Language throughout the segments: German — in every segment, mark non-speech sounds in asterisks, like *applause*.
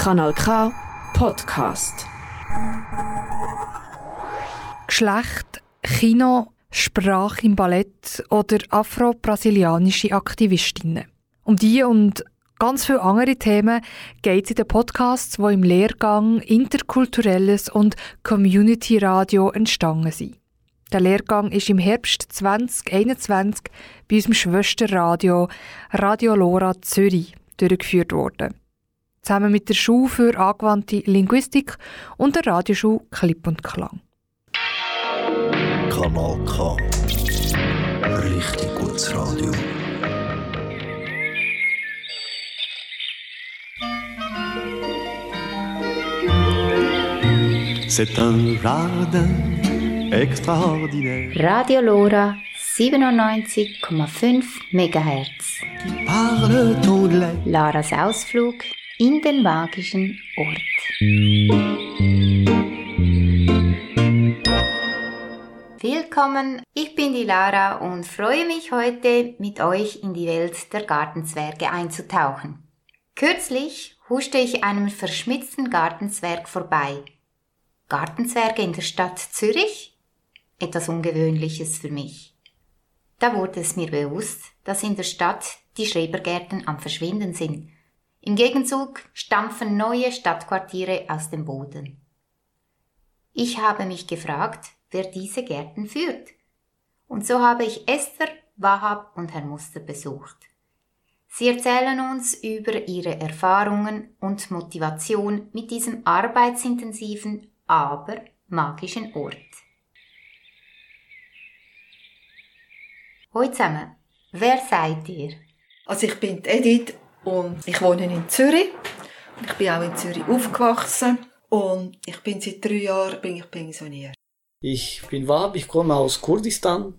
Kanal K Podcast. Geschlecht, Kino, Sprache im Ballett oder afro-brasilianische Aktivistinnen. Um die und ganz viele andere Themen geht es in den Podcasts, die im Lehrgang Interkulturelles und Community Radio entstanden sind. Der Lehrgang ist im Herbst 2021 bei unserem Schwesterradio Radio Lora Zürich durchgeführt worden. Zusammen mit der Schule für angewandte Linguistik und der Radioschule Klipp und Klang. Kanal K. Richtig gutes Radio. C'est un jardin extraordinaire Radio Lora 97,5 MHz. anglais. Laras Ausflug in den magischen Ort. Willkommen, ich bin die Lara und freue mich heute mit euch in die Welt der Gartenzwerge einzutauchen. Kürzlich huschte ich einem verschmitzten Gartenzwerg vorbei. Gartenzwerge in der Stadt Zürich? Etwas Ungewöhnliches für mich. Da wurde es mir bewusst, dass in der Stadt die Schrebergärten am Verschwinden sind. Im Gegenzug stampfen neue Stadtquartiere aus dem Boden. Ich habe mich gefragt, wer diese Gärten führt. Und so habe ich Esther, Wahab und Herrn Muster besucht. Sie erzählen uns über ihre Erfahrungen und Motivation mit diesem arbeitsintensiven, aber magischen Ort. Hallo zusammen, wer seid ihr? Also ich bin Edith und ich wohne in Zürich. Ich bin auch in Zürich aufgewachsen und ich bin seit drei Jahren bin ich pensioniert. Ich bin Wahab, ich komme aus Kurdistan,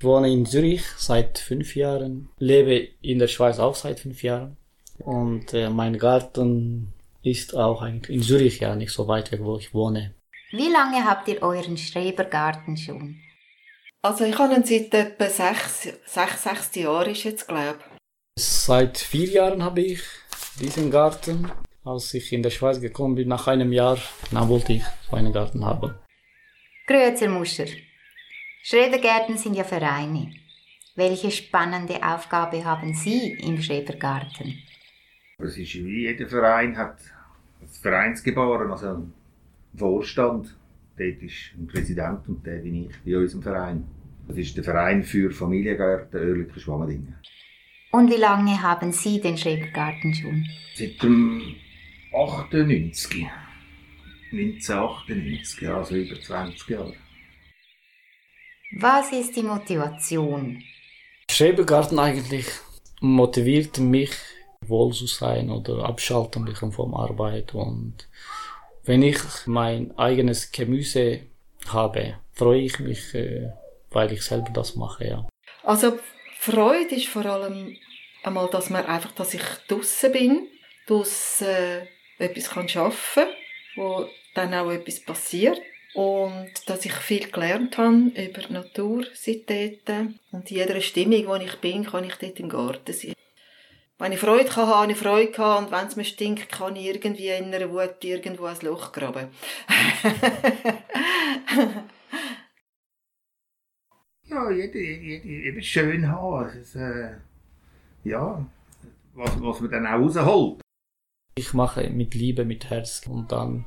wohne in Zürich seit fünf Jahren, lebe in der Schweiz auch seit fünf Jahren und äh, mein Garten ist auch eigentlich in Zürich ja nicht so weit weg, wo ich wohne. Wie lange habt ihr euren Schrebergarten schon? Also ich habe ihn seit etwa sechs, sechs, sechs Jahren ist jetzt glaube Seit vier Jahren habe ich diesen Garten. Als ich in der Schweiz gekommen bin, nach einem Jahr, dann wollte ich so einen Garten haben. Grüezi, Muscher. Schrebergärten sind ja Vereine. Welche spannende Aufgabe haben Sie im Schrebergarten? Es ist wie jeder Verein hat ein Vereinsgebaren, also einen Vorstand. Dort ist ein Präsident und der bin ich in unserem Verein. Das ist der Verein für Familiengärten Oerlikon Schwammerdingen. Und wie lange haben Sie den Schrebergarten schon? Seit dem 98. 1998, also über 20 Jahre. Was ist die Motivation? Schrebergarten eigentlich motiviert mich, wohl zu sein oder abschalten mich vom Arbeit. Und wenn ich mein eigenes Gemüse habe, freue ich mich, äh, weil ich selber das mache, ja. Also Freude ist vor allem einmal, dass man einfach, dass ich draussen bin, dass äh, etwas kann schaffen, wo dann auch etwas passiert und dass ich viel gelernt habe über die Natur seitdem und in jeder Stimmung, wo ich bin, kann ich dort im Garten sein. Wenn ich Freude kann, habe ich Freude gehabt und wenn es mir stinkt, kann ich irgendwie in einer Wut irgendwo ein Loch graben. *laughs* Ja, jeder, jeder, jeder schön haben. Ist, äh, ja, was, was man dann auch rausholt. Ich mache mit Liebe, mit Herz und dann,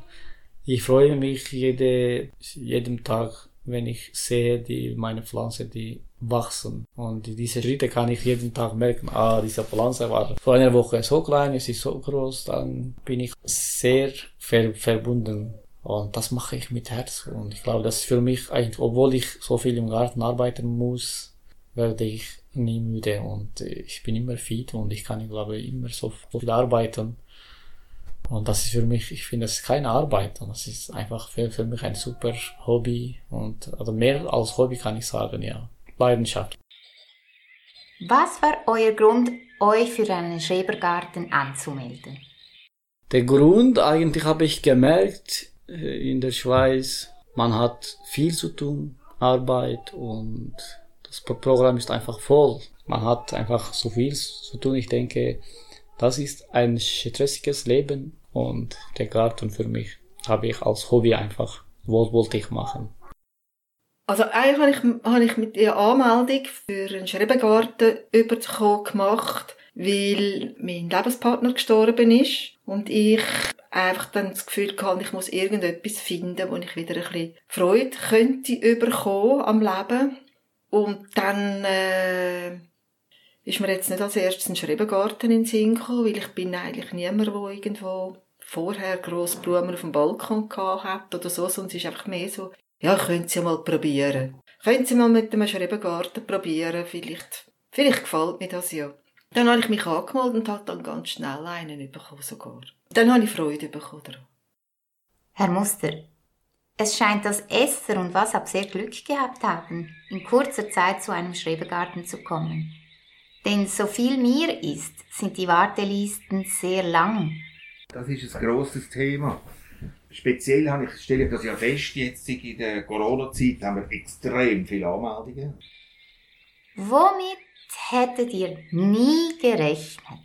ich freue mich jede, jedem Tag, wenn ich sehe, die, meine Pflanzen, die wachsen. Und diese Schritte kann ich jeden Tag merken, ah, diese Pflanze war vor einer Woche so klein, es ist so groß, dann bin ich sehr ver verbunden. Und das mache ich mit Herz. Und ich glaube, das ist für mich eigentlich, obwohl ich so viel im Garten arbeiten muss, werde ich nie müde und äh, ich bin immer fit und ich kann, glaube ich, immer so viel arbeiten. Und das ist für mich, ich finde, das ist keine Arbeit. Und das ist einfach für, für mich ein super Hobby. Und, also mehr als Hobby kann ich sagen, ja. Leidenschaft. Was war euer Grund, euch für einen Schrebergarten anzumelden? Der Grund, eigentlich habe ich gemerkt, in der Schweiz, man hat viel zu tun, Arbeit und das Pro- Programm ist einfach voll. Man hat einfach so viel zu tun. Ich denke, Das ist ein stressiges Leben und der Garten für mich habe ich als Hobby einfach, was wollte ich machen. Also eigentlich habe ich, habe ich mit der Anmeldung für einen Schrebengarten überzukommen gemacht, weil mein Lebenspartner gestorben ist und ich einfach dann das Gefühl hatte, ich muss irgendetwas finden, wo ich wieder ein bisschen Freude könnte überkommen am Leben. Und dann äh, ist mir jetzt nicht als erstes ein Schrebengarten in den gekommen, weil ich bin eigentlich niemand, der irgendwo vorher grosse Blumen auf dem Balkon gehabt oder so, es ist einfach mehr so, ja, können Sie mal probieren. Können Sie mal mit einem Schrebengarten probieren, vielleicht, vielleicht gefällt mir das ja. Dann habe ich mich angemeldet und habe dann ganz schnell einen bekommen sogar. Dann habe ich Freude bekommen daran. Herr Muster, es scheint, dass Esther und Wasab sehr Glück gehabt haben, in kurzer Zeit zu einem Schrebergarten zu kommen. Denn so viel mir ist, sind die Wartelisten sehr lang. Das ist ein grosses Thema. Speziell habe ich, stelle ich das ja fest, jetzt in der Corona-Zeit haben wir extrem viele Anmeldungen. Womit hättet ihr nie gerechnet?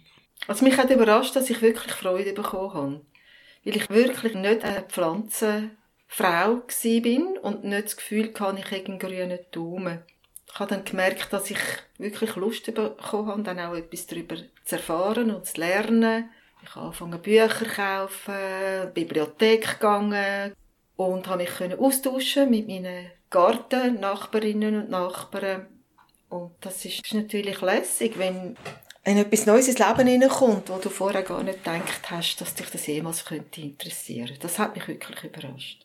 Also mich hat überrascht, dass ich wirklich Freude bekommen habe. Weil ich wirklich nicht eine Pflanzenfrau bin und nicht das Gefühl hatte, ich hätte einen grünen Daumen. Ich habe dann gemerkt, dass ich wirklich Lust bekommen habe, dann auch etwas darüber zu erfahren und zu lernen. Ich habe angefangen Bücher zu kaufen, in die Bibliothek gegangen und habe mich austauschen mit meinen Garten-Nachbarinnen und Nachbarn. Und das ist natürlich lässig, wenn, wenn etwas Neues ins Leben hineinkommt, wo du vorher gar nicht gedacht hast, dass dich das jemals könnte interessieren. Das hat mich wirklich überrascht.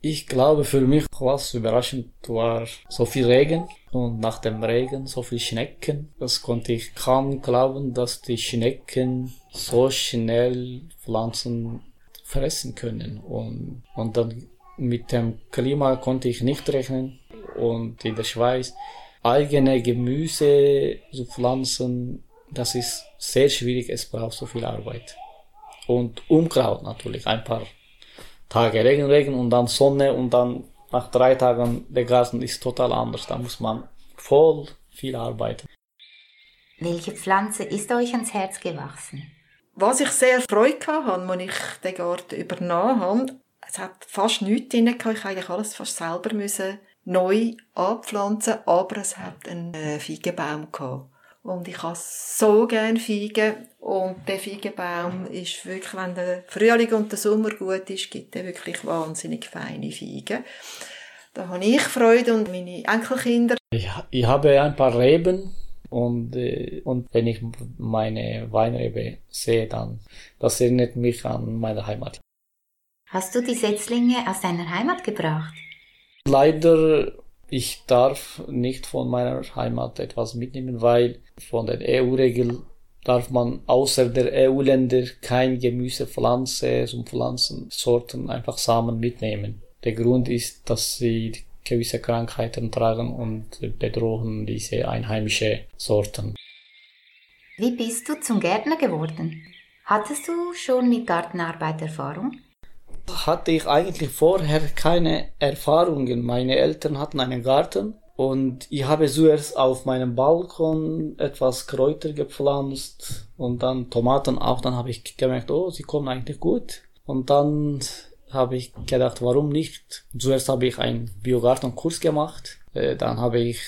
Ich glaube, für mich was überraschend war so viel Regen und nach dem Regen so viel Schnecken. Das konnte ich kaum glauben, dass die Schnecken so schnell Pflanzen fressen können. Und, und dann mit dem Klima konnte ich nicht rechnen. Und in der Schweiz eigene Gemüse zu pflanzen, das ist sehr schwierig. Es braucht so viel Arbeit. Und Unkraut natürlich, ein paar Tage Regen, Regen und dann Sonne und dann nach drei Tagen der Garten ist total anders. Da muss man voll viel arbeiten. Welche Pflanze ist euch ans Herz gewachsen? Was ich sehr Freude hatte, als ich den Garten übernommen habe, es hat fast nichts drin. Ich musste eigentlich alles fast selber müssen neu anpflanzen, aber es hat einen äh, Feigenbaum gehabt. Und ich habe so gerne Feigen. Und der Feigenbaum ist wirklich, wenn der Frühling und der Sommer gut ist, gibt er wirklich wahnsinnig feine Feigen. Da habe ich Freude und meine Enkelkinder. Ich, ich habe ein paar Reben und, äh, und wenn ich meine Weinrebe sehe, dann das erinnert mich an meine Heimat. Hast du die Setzlinge aus deiner Heimat gebracht? Leider ich darf nicht von meiner Heimat etwas mitnehmen, weil von der EU-Regel darf man außer der EU-Länder kein Gemüse, Pflanze und Pflanzensorten einfach Samen mitnehmen. Der Grund ist, dass sie gewisse Krankheiten tragen und bedrohen diese einheimische Sorten. Wie bist du zum Gärtner geworden? Hattest du schon mit Gartenarbeit Erfahrung? Hatte ich eigentlich vorher keine Erfahrungen. Meine Eltern hatten einen Garten und ich habe zuerst auf meinem Balkon etwas Kräuter gepflanzt und dann Tomaten auch. Dann habe ich gemerkt, oh, sie kommen eigentlich gut. Und dann habe ich gedacht, warum nicht? Zuerst habe ich einen Biogartenkurs gemacht. Äh, dann habe ich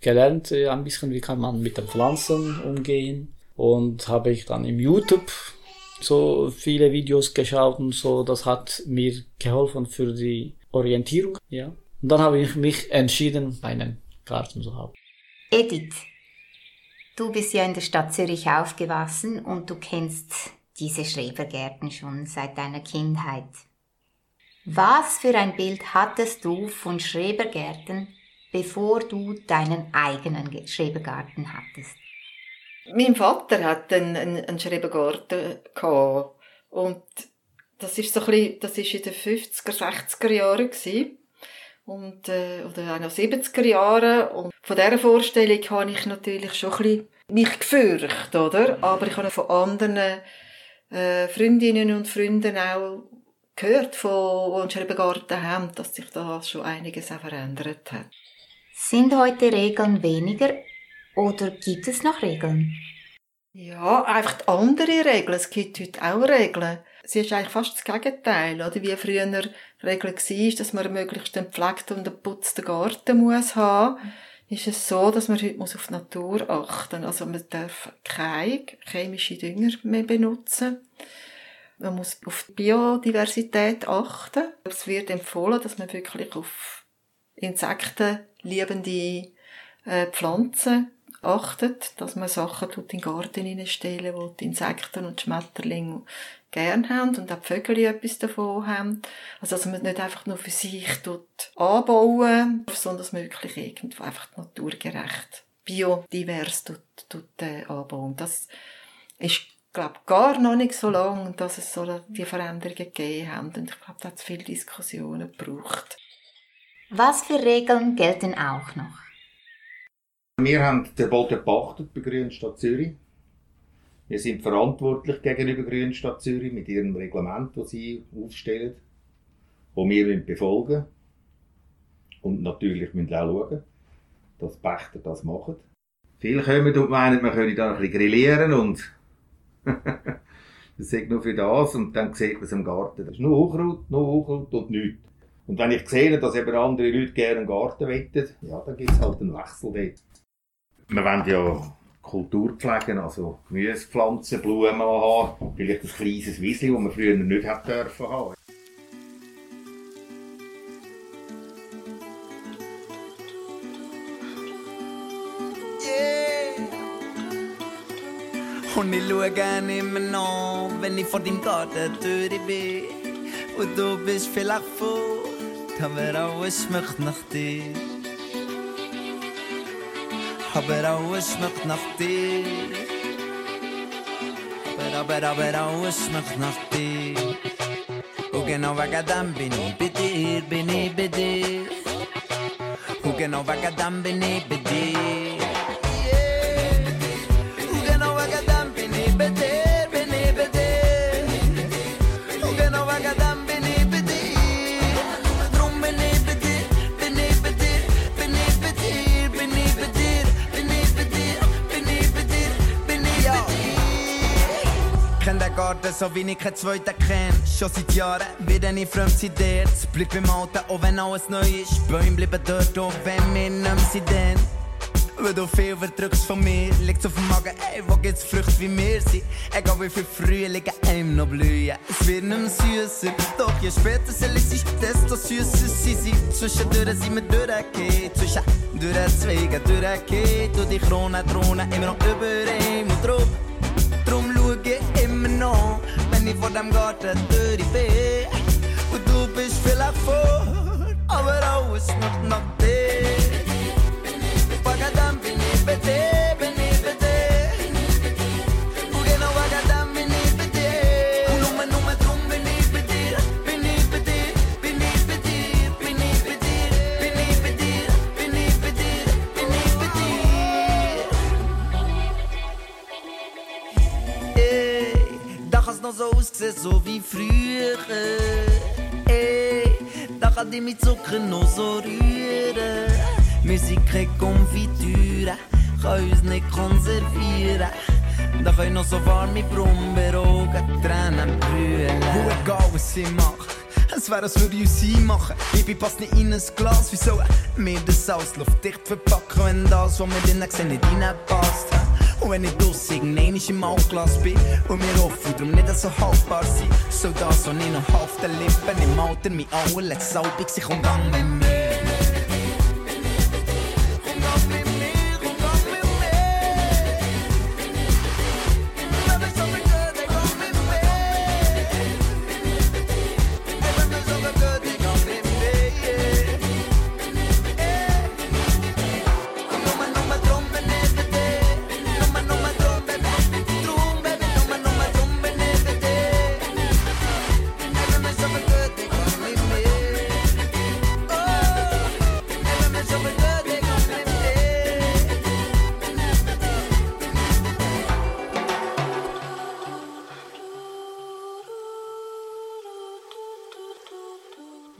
gelernt äh, ein bisschen, wie kann man mit den Pflanzen umgehen. Und habe ich dann im YouTube so viele Videos geschaut und so. Das hat mir geholfen für die Orientierung, ja. Und dann habe ich mich entschieden, einen Garten zu haben. Edith, du bist ja in der Stadt Zürich aufgewachsen und du kennst diese Schrebergärten schon seit deiner Kindheit. Was für ein Bild hattest du von Schrebergärten, bevor du deinen eigenen Schrebergarten hattest? Mein Vater hat einen, einen, einen Schrebergarten gehabt. Und das ist so ein bisschen, das ist in den 50er, 60er Jahren gewesen. Und, äh, oder auch noch 70er Jahren. Und von dieser Vorstellung habe ich natürlich schon ein bisschen mich gefürchtet, oder? Aber ich habe von anderen, äh, Freundinnen und Freunden auch gehört, von, die einen Schrebergarten haben, dass sich da schon einiges auch verändert hat. Sind heute Regeln weniger oder gibt es noch Regeln? Ja, einfach andere Regeln. Es gibt heute auch Regeln. Sie ist eigentlich fast das Gegenteil, oder? Wie früher Regel war, dass man möglichst einen gepflegten und geputzten Garten muss haben, ist es so, dass man heute auf die Natur achten muss. Also man darf keine chemischen Dünger mehr benutzen. Man muss auf die Biodiversität achten. Es wird empfohlen, dass man wirklich auf Insekten liebende äh, Pflanzen achtet, dass man Sachen tut in den Garten hineinstellen, wo die Insekten und Schmetterlinge gern haben und auch die Vögel etwas davon haben. Also, dass man nicht einfach nur für sich tut anbauen, sondern dass man wirklich irgendwo einfach naturgerecht, biodivers tut, tut äh, anbauen. Das ist glaube gar noch nicht so lange, dass es so die Veränderungen gegeben haben. Und ich glaube, da hat es viele Diskussionen gebraucht. Was für Regeln gelten auch noch? Wir haben den Boden gepachtet bei Grünstadt Zürich. Wir sind verantwortlich gegenüber Grünstadt Zürich mit ihrem Reglement, das sie aufstellen, wo wir befolgen und natürlich müssen auch schauen, dass die Pächter das machen. Viele kommen und meinen, wir können da ein bisschen grillieren und *laughs* das ist nur für das und dann sieht man es im Garten. Das ist nur Unkraut, nur Unkraut und nichts. Und wenn ich sehe, dass eben andere Leute gerne einen Garten wettet, ja, dann gibt es halt einen Wechsel dort. Wir wollen ja Kultur pflegen, also Gemüsepflanzen, Blumen haben, vielleicht ein kleines Wiesli, das man früher nicht hätte dürfen haben. Und ich schaue immer noch, wenn ich vor deinem Garten Tür bin. Und du bist vielleicht fort, aber alles schmeckt nach dir. Aber alles schmeckt nach dir. Aber, aber, aber alles schmeckt nach dir. Und genau wegen dem bin ich dir. Kenn den Garten so wie ich keinen zweiten kenn. Schon seit Jahren werde ich fremd seit dir. Es bleibt beim Alten, auch wenn alles neu ist. Bäume bleiben dort, auch wenn wir nicht mehr sind. Weil du viel verdrückst von mir, liegt's auf dem Magen, ey, wo gibt's Früchte wie wir sind? Egal wie viel Frühling einem noch blühen, es wird nicht mehr süßer. Doch je später sie ist, desto süßer sie sind. Zwischendurch sind wir durchgehen, zwischen durch Zweigen durchgehen. Du die Krone, Drohne immer noch über ihm und drum. Drum schau ich immer noch, wenn ich vor dem Garten durch bin. Und du bist vielleicht vor, aber alles noch nach dir. Wagadam bin ich noch so wie früher. Ey, da kann die mit Zucker noch so rühren. Wir sind keine Konfitüre, kann uns nicht konservieren. Da können noch so warme Brumberogen, Tränen brüllen. Wo egal, was sie macht. Es wäre, als würde ich uns einmachen. Baby passt nicht in ein Glas. Wie sollen wir das Ausluft dicht verpacken, wenn das, was wir drinnen sehen, nicht reinpasst? Und wenn ich draus irgendein im Altglas bin und mir offen darum nicht so haltbar sein, so das, was ich noch auf den Lippen im Alter, mein allerletztes Salbig, sich und gang mit mir.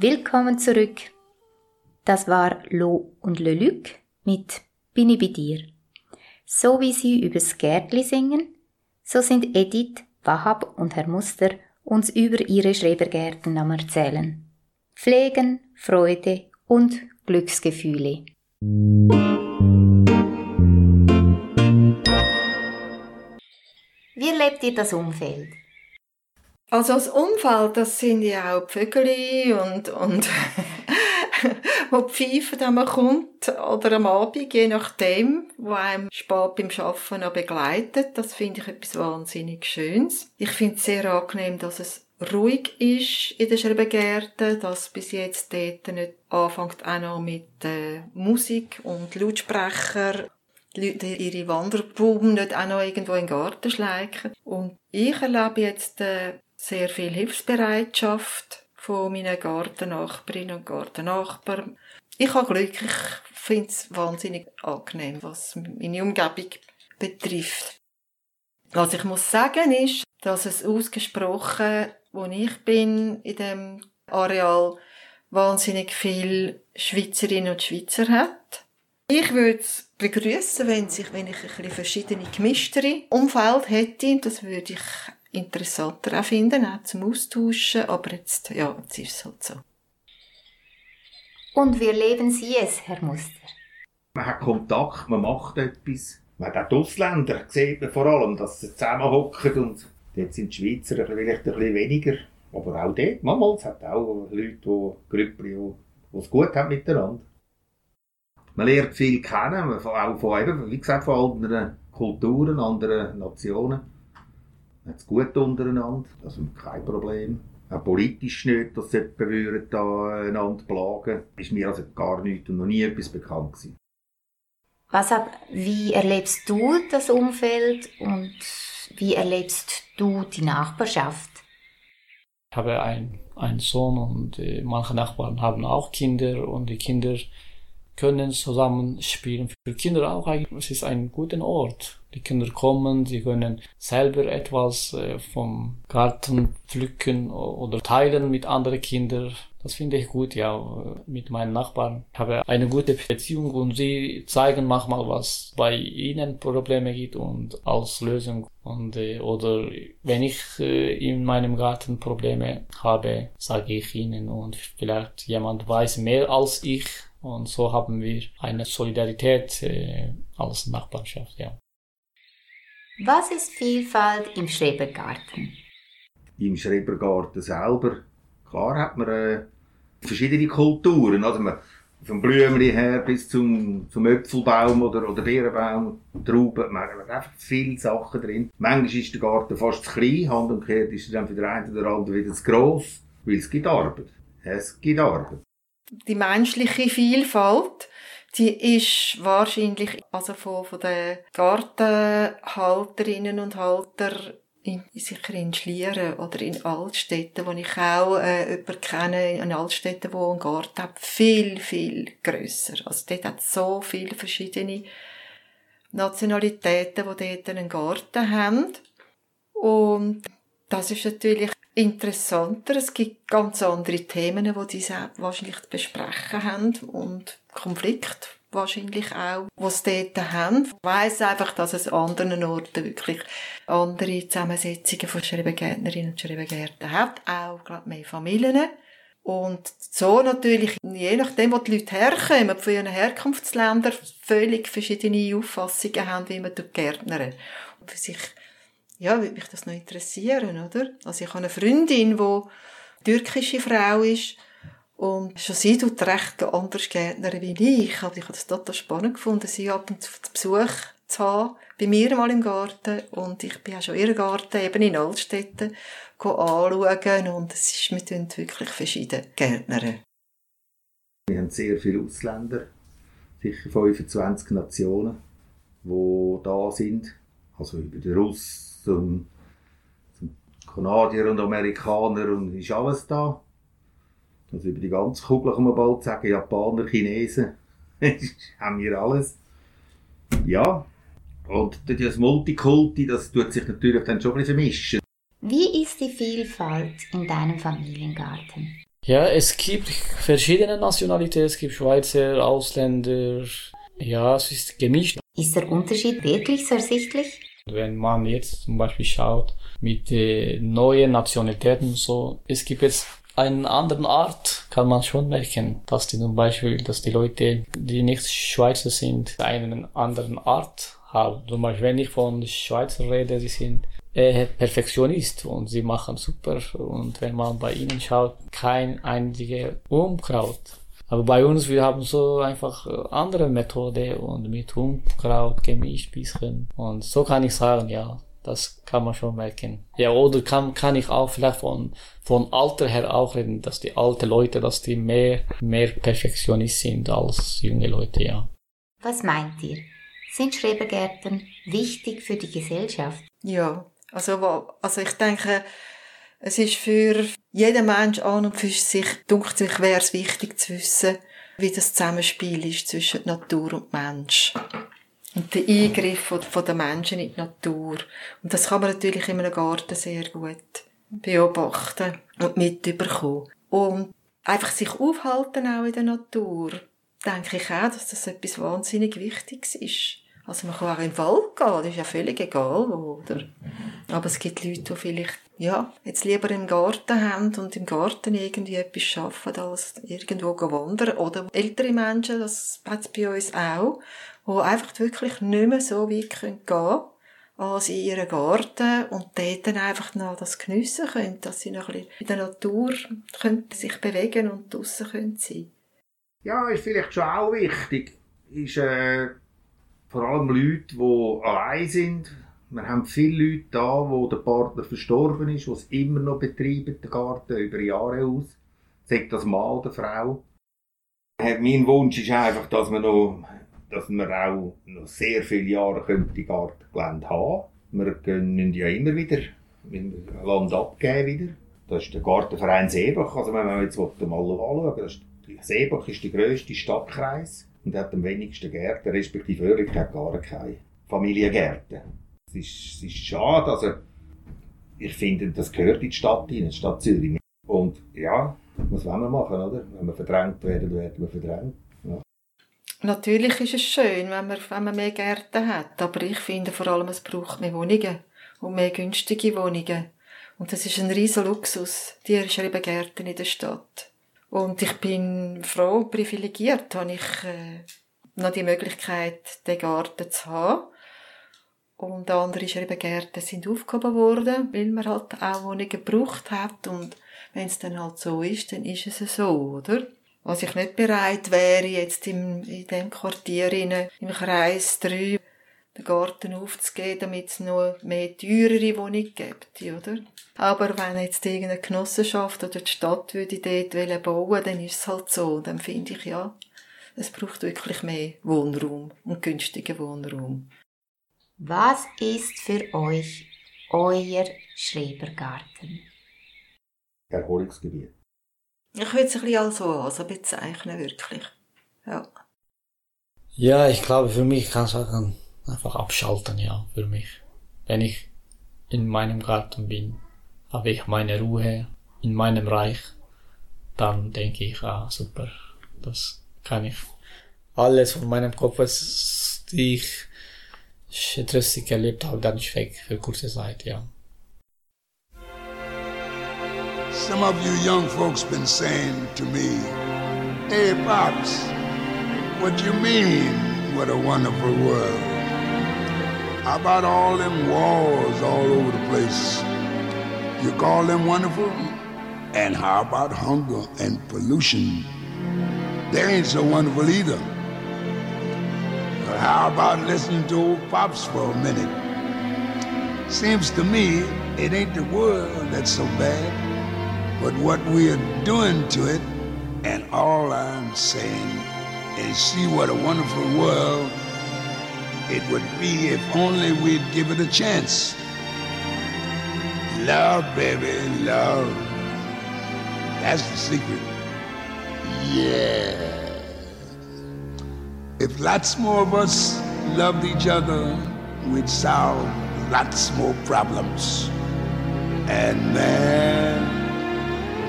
Willkommen zurück. Das war Lo und Le Luc mit Bin ich bei dir. So wie sie übers Gärtli singen, So sind Edith, Wahab und Herr Muster uns über ihre Schrebergärten am Erzählen. Pflegen, Freude und Glücksgefühle. Wie erlebt ihr das Umfeld? Also das Umfeld, das sind ja auch die Vögel und, und *laughs* wo die pfeifen, wenn man kommt, oder am Abend, je nachdem, wo einem spät beim Arbeiten noch begleitet. Das finde ich etwas wahnsinnig Schönes. Ich finde es sehr angenehm, dass es ruhig ist in den Schrebengärten, dass bis jetzt dort nicht anfängt auch noch mit äh, Musik und Lautsprecher die Leute ihre Wanderbuben nicht auch noch irgendwo in den Garten schleichen. Und ich erlebe jetzt äh, sehr viel Hilfsbereitschaft von meinen Gartennachbarinnen und Gartennachbarn. Ich habe Glück, ich finde es wahnsinnig angenehm, was meine Umgebung betrifft. Was ich muss sagen ist, dass es ausgesprochen, wo ich bin, in dem Areal, wahnsinnig viel Schweizerinnen und Schweizer hat. Ich würde es begrüßen, wenn, sich, wenn ich ein bisschen verschiedene gemischtere Umfeld hätte. Das würde ich interessanter auch finden, auch zum Austauschen. Aber jetzt, ja, jetzt ist es halt so. Und wie erleben Sie es, Herr Muster? Man hat Kontakt, man macht etwas. Man hat auch die Ausländer, sieht man vor allem, dass sie zusammenhocken und dort sind die Schweizer vielleicht ein bisschen weniger. Aber auch dort, manchmal, es hat auch Leute, die Grüppli, die es gut haben miteinander. Man lernt viel kennen, man- auch von, eben, wie gesagt, von anderen Kulturen, anderen Nationen. Es gut untereinander, also kein Problem. Auch politisch nicht, dass sie würden da einander plagen. Ist mir also gar nichts und noch nie etwas bekannt gewesen. Was ab, wie erlebst du das Umfeld und wie erlebst du die Nachbarschaft? Ich habe ein, einen Sohn und äh, manche Nachbarn haben auch Kinder und die Kinder können zusammen spielen. Für Kinder auch eigentlich, es ist ein guter Ort. Die Kinder kommen, sie können selber etwas äh, vom Garten pflücken oder teilen mit anderen Kindern. Das finde ich gut, ja, äh, mit meinen Nachbarn. Ich habe eine gute Beziehung und sie zeigen manchmal, was bei ihnen Probleme gibt und als Lösung. Und, äh, oder wenn ich in meinem Garten Probleme habe, sage ich ihnen und vielleicht jemand weiß mehr als ich. Und so haben wir eine Solidarität äh, als Nachbarschaft, ja. Was ist Vielfalt im Schrebergarten? im Schrebergarten selber, klar hat man äh, verschiedene Kulturen, also man, vom Blümchen her bis zum, zum Äpfelbaum oder, oder Beerenbaum, Trauben, man hat einfach viele Sachen drin. Manchmal ist der Garten fast zu klein, hand und kehrt ist er dann für den einen oder anderen wieder zu gross, weil es gibt Arbeit. Es gibt Arbeit. Die menschliche Vielfalt, die ist wahrscheinlich also von, von den Gartenhalterinnen und Halter in, sicher in Schlieren oder in Altstädten, wo ich auch äh, jemanden kenne, in Altstädten, wo ein Garten hat, viel, viel grösser. Also dort hat so viele verschiedene Nationalitäten, die dort einen Garten haben. Und das ist natürlich interessanter. Es gibt ganz andere Themen, die diese wahrscheinlich zu besprechen haben und Konflikt wahrscheinlich auch, was dort haben. Ich weiss einfach, dass es an anderen Orten wirklich andere Zusammensetzungen von Schrebengärtnerinnen und Schrebengärten hat, auch gerade mehr Familien. Und so natürlich, je nachdem, wo die Leute herkommen, von ihren Herkunftsländern, völlig verschiedene Auffassungen haben, wie man gärtnern. Und für sich ja, würde mich das noch interessieren, oder? Also ich habe eine Freundin, die türkische Frau ist und schon sie tut recht anders Gärtnerin wie ich. Aber ich habe das total spannend gefunden, sie ab und zu Besuch zu haben, bei mir mal im Garten und ich bin auch schon in Garten, eben in Altstädten, anschauen und es ist, wir tun wirklich verschieden Gärtnern. Wir haben sehr viele Ausländer, sicher 25 Nationen, die da sind. Also über die Russen, zum, zum Kanadier und Amerikaner und ist alles da. Also über die ganze Kugel kann man bald sagen, Japaner, Chinesen, *laughs* haben wir alles. Ja, und das Multikulti, das tut sich natürlich dann schon ein bisschen vermischen. Wie ist die Vielfalt in deinem Familiengarten? Ja, es gibt verschiedene Nationalitäten, es gibt Schweizer, Ausländer. Ja, es ist gemischt. Ist der Unterschied wirklich so ersichtlich? Wenn man jetzt zum Beispiel schaut mit äh, neuen Nationalitäten so, es gibt jetzt eine andere Art, kann man schon merken, dass die zum Beispiel, dass die Leute, die nicht Schweizer sind, eine andere Art haben. Zum Beispiel, wenn ich von Schweizer rede, sie sind äh, Perfektionist und sie machen super und wenn man bei ihnen schaut, kein einziger Unkraut. Aber bei uns, wir haben so einfach äh, andere Methode und mit Unkraut gemischt bisschen. Und so kann ich sagen, ja, das kann man schon merken. Ja, oder kann, kann ich auch vielleicht von, von Alter her auch reden, dass die alte Leute, dass die mehr, mehr Perfektionist sind als junge Leute, ja. Was meint ihr? Sind Schrebergärten wichtig für die Gesellschaft? Ja, also, wo- also ich denke, es ist für jeden Mensch an und für sich, dunkt sich, wäre es wichtig zu wissen, wie das Zusammenspiel ist zwischen Natur und Mensch. Und der Eingriff von, von den Menschen in die Natur. Und das kann man natürlich in einem Garten sehr gut beobachten und mitbekommen. Und einfach sich aufhalten auch in der Natur, denke ich auch, dass das etwas wahnsinnig Wichtiges ist. Also man kann auch in den Wald gehen, das ist ja völlig egal, wo, oder? Aber es gibt Leute, die vielleicht, ja, jetzt lieber im Garten haben und im Garten irgendwie etwas schaffen, als irgendwo wandern. Oder ältere Menschen, das hat bei uns auch, die einfach wirklich nicht mehr so weit gehen können, als in ihren Garten und dort dann einfach noch das geniessen können, dass sie noch ein bisschen in der Natur können sich bewegen und draussen können sein. Ja, ist vielleicht schon auch wichtig. Ist äh, vor allem Leute, die allein sind. Wir haben viele Leute da, wo der Partner verstorben ist, die es immer noch betreiben, den Garten, über Jahre aus. Sagt das Mann oder Frau. Mein Wunsch ist einfach, dass wir noch, dass wir auch noch sehr viele Jahre können die Gartengelände haben. Wir können ja immer wieder Land abgeben wieder. Das ist der Gartenverein Seebach. Also wenn man jetzt mal anschauen das ist, Seebach ist der grösste Stadtkreis und hat am wenigsten Gärten, respektive Oerlikon hat gar keine Familiengärten. Es ist, es ist schade, also ich finde, das gehört in die Stadt hinein, in die Stadt Zürich. Und ja, was wollen wir machen, oder? Wenn wir verdrängt werden, werden wir verdrängt. Ja. Natürlich ist es schön, wenn man, wenn man mehr Gärten hat, aber ich finde vor allem, es braucht mehr Wohnungen und mehr günstige Wohnungen. Und das ist ein riesen Luxus, die Schreibengärten in der Stadt. Und ich bin froh, privilegiert, habe ich äh, noch die Möglichkeit, den Garten zu haben. Und andere Schreibengärten sind aufgehoben worden, weil man halt auch Wohnungen gebraucht hat. Und wenn es dann halt so ist, dann ist es so, oder? Was ich nicht bereit wäre, jetzt im, in dem Quartier rein, im Kreis 3 den Garten aufzugeben, damit es noch mehr teurere Wohnungen gibt, oder? Aber wenn jetzt irgendeine Genossenschaft oder die Stadt würde dort bauen, dann ist es halt so. Dann finde ich, ja, es braucht wirklich mehr Wohnraum und günstigen Wohnraum. Was ist für euch euer Schrebergarten? Erholungsgebiet. Ich würde es ein bisschen als Oase bezeichnen, wirklich. Ja. Ja, ich glaube, für mich kann ich sagen, einfach abschalten, ja, für mich. Wenn ich in meinem Garten bin, habe ich meine Ruhe in meinem Reich, dann denke ich, ah, super, das kann ich. Alles von meinem Kopf, was die ich Some of you young folks been saying to me, Hey, Pops, what you mean, what a wonderful world? How about all them wars all over the place? You call them wonderful? And how about hunger and pollution? They ain't so wonderful either. But how about listening to old Pops for a minute? Seems to me it ain't the world that's so bad, but what we are doing to it. And all I'm saying is see what a wonderful world it would be if only we'd give it a chance. Love, baby, love. That's the secret. Yeah. If lots more of us loved each other, we'd solve lots more problems. And man,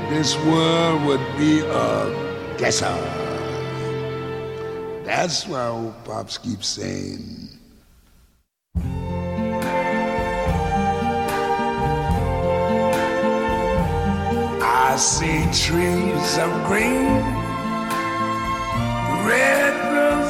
this world would be a guesser. That's why old Pops keeps saying. I see trees of green, red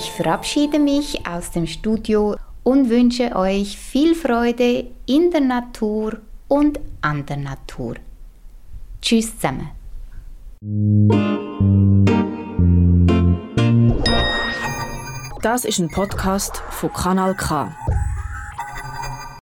Ich verabschiede mich aus dem Studio und wünsche euch viel Freude in der Natur und an der Natur. Tschüss zusammen. Das ist ein Podcast von Kanal K.